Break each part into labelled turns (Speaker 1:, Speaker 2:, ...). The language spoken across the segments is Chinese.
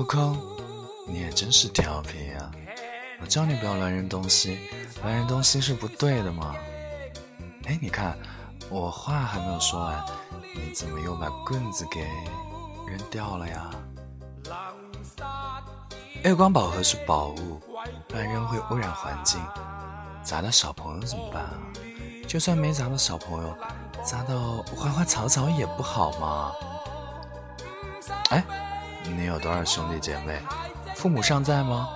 Speaker 1: 悟空，你也真是调皮呀！我叫你不要乱扔东西，乱扔东西是不对的嘛。哎，你看，我话还没有说完，你怎么又把棍子给扔掉了呀？月光宝盒是宝物，乱扔会污染环境，砸到小朋友怎么办啊？就算没砸到小朋友，砸到花花草草也不好嘛？哎，你有多少兄弟姐妹？父母尚在吗？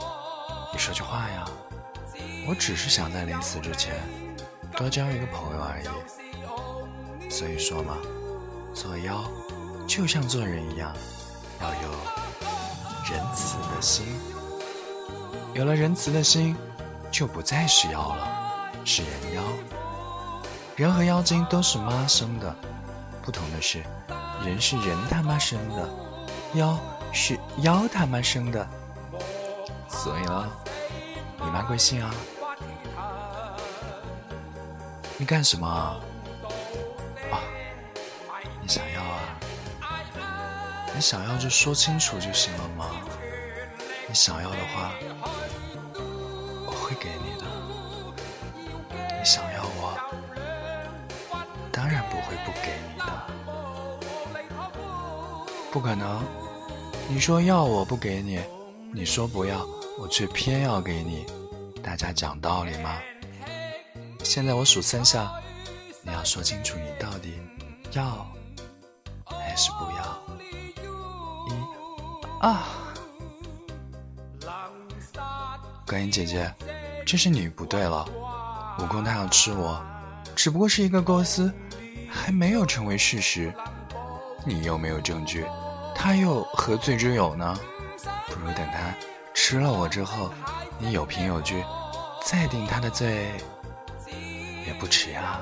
Speaker 1: 你说句话呀！我只是想在临死之前多交一个朋友而已。所以说嘛，做妖就像做人一样，要有仁慈的心。有了仁慈的心，就不再是妖了，是人妖。人和妖精都是妈生的，不同的是，人是人他妈生的，妖是妖他妈生的。所以呢，你妈贵姓啊？你干什么？啊，你想要啊？你想要就说清楚就行了吗？你想要的话，我会给你的。你想要我，当然不会不给你的。不可能，你说要我不给你，你说不要，我却偏要给你。大家讲道理吗？现在我数三下，你要说清楚你到底要还是不要。一、二。观音姐姐，这是你不对了。悟空他要吃我，只不过是一个构思，还没有成为事实。你又没有证据，他又何罪之有呢？不如等他吃了我之后，你有凭有据，再定他的罪。也不迟啊。